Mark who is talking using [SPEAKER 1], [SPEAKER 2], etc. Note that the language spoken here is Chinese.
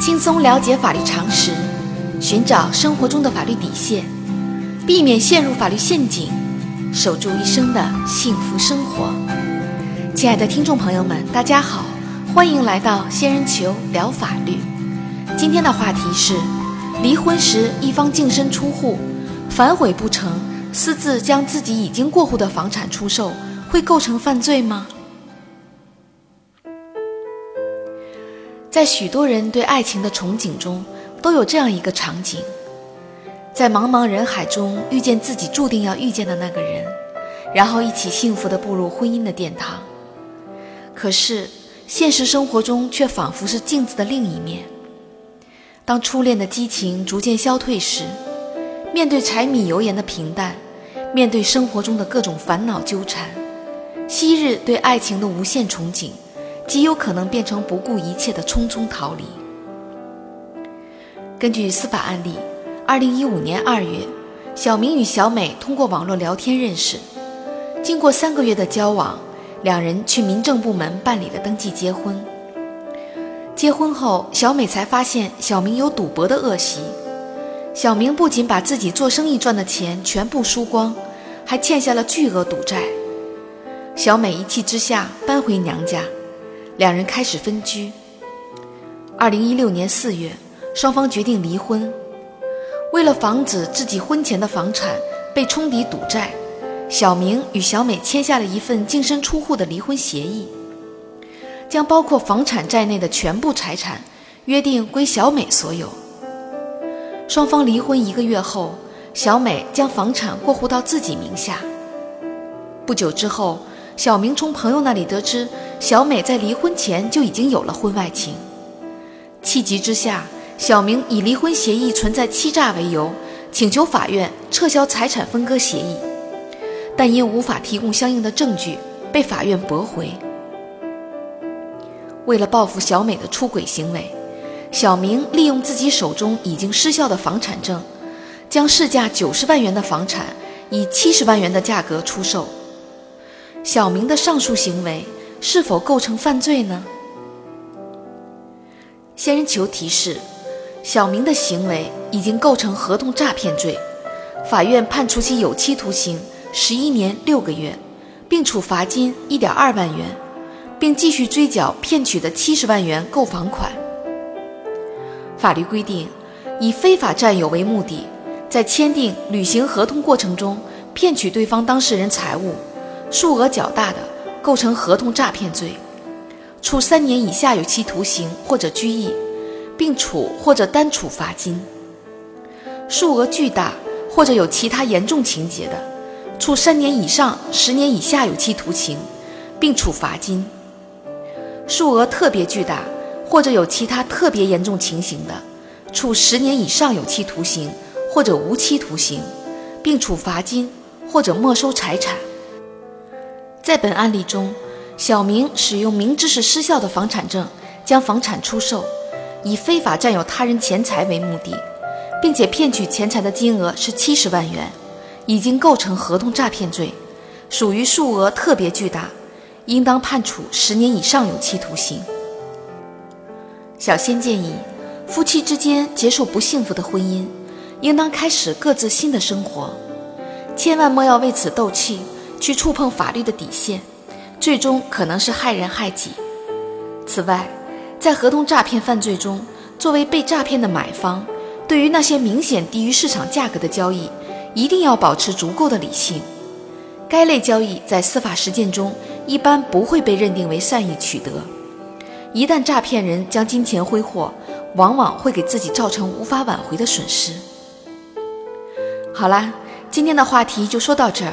[SPEAKER 1] 轻松了解法律常识，寻找生活中的法律底线，避免陷入法律陷阱，守住一生的幸福生活。亲爱的听众朋友们，大家好，欢迎来到仙人球聊法律。今天的话题是：离婚时一方净身出户，反悔不成，私自将自己已经过户的房产出售，会构成犯罪吗？在许多人对爱情的憧憬中，都有这样一个场景：在茫茫人海中遇见自己注定要遇见的那个人，然后一起幸福地步入婚姻的殿堂。可是，现实生活中却仿佛是镜子的另一面。当初恋的激情逐渐消退时，面对柴米油盐的平淡，面对生活中的各种烦恼纠缠，昔日对爱情的无限憧憬。极有可能变成不顾一切的匆匆逃离。根据司法案例，二零一五年二月，小明与小美通过网络聊天认识，经过三个月的交往，两人去民政部门办理了登记结婚。结婚后，小美才发现小明有赌博的恶习。小明不仅把自己做生意赚的钱全部输光，还欠下了巨额赌债。小美一气之下搬回娘家。两人开始分居。二零一六年四月，双方决定离婚。为了防止自己婚前的房产被冲抵赌债，小明与小美签下了一份净身出户的离婚协议，将包括房产在内的全部财产约定归小美所有。双方离婚一个月后，小美将房产过户到自己名下。不久之后。小明从朋友那里得知，小美在离婚前就已经有了婚外情。气急之下，小明以离婚协议存在欺诈为由，请求法院撤销财产分割协议，但因无法提供相应的证据，被法院驳回。为了报复小美的出轨行为，小明利用自己手中已经失效的房产证，将市价九十万元的房产以七十万元的价格出售。小明的上述行为是否构成犯罪呢？仙人球提示：小明的行为已经构成合同诈骗罪，法院判处其有期徒刑十一年六个月，并处罚金一点二万元，并继续追缴骗取的七十万元购房款。法律规定，以非法占有为目的，在签订、履行合同过程中骗取对方当事人财物。数额较大的，构成合同诈骗罪，处三年以下有期徒刑或者拘役，并处或者单处罚金；数额巨大或者有其他严重情节的，处三年以上十年以下有期徒刑，并处罚金；数额特别巨大或者有其他特别严重情形的，处十年以上有期徒刑或者无期徒刑，并处罚金或者没收财产。在本案例中，小明使用明知是失效的房产证将房产出售，以非法占有他人钱财为目的，并且骗取钱财的金额是七十万元，已经构成合同诈骗罪，属于数额特别巨大，应当判处十年以上有期徒刑。小仙建议，夫妻之间结束不幸福的婚姻，应当开始各自新的生活，千万莫要为此斗气。去触碰法律的底线，最终可能是害人害己。此外，在合同诈骗犯罪中，作为被诈骗的买方，对于那些明显低于市场价格的交易，一定要保持足够的理性。该类交易在司法实践中一般不会被认定为善意取得。一旦诈骗人将金钱挥霍，往往会给自己造成无法挽回的损失。好啦，今天的话题就说到这儿。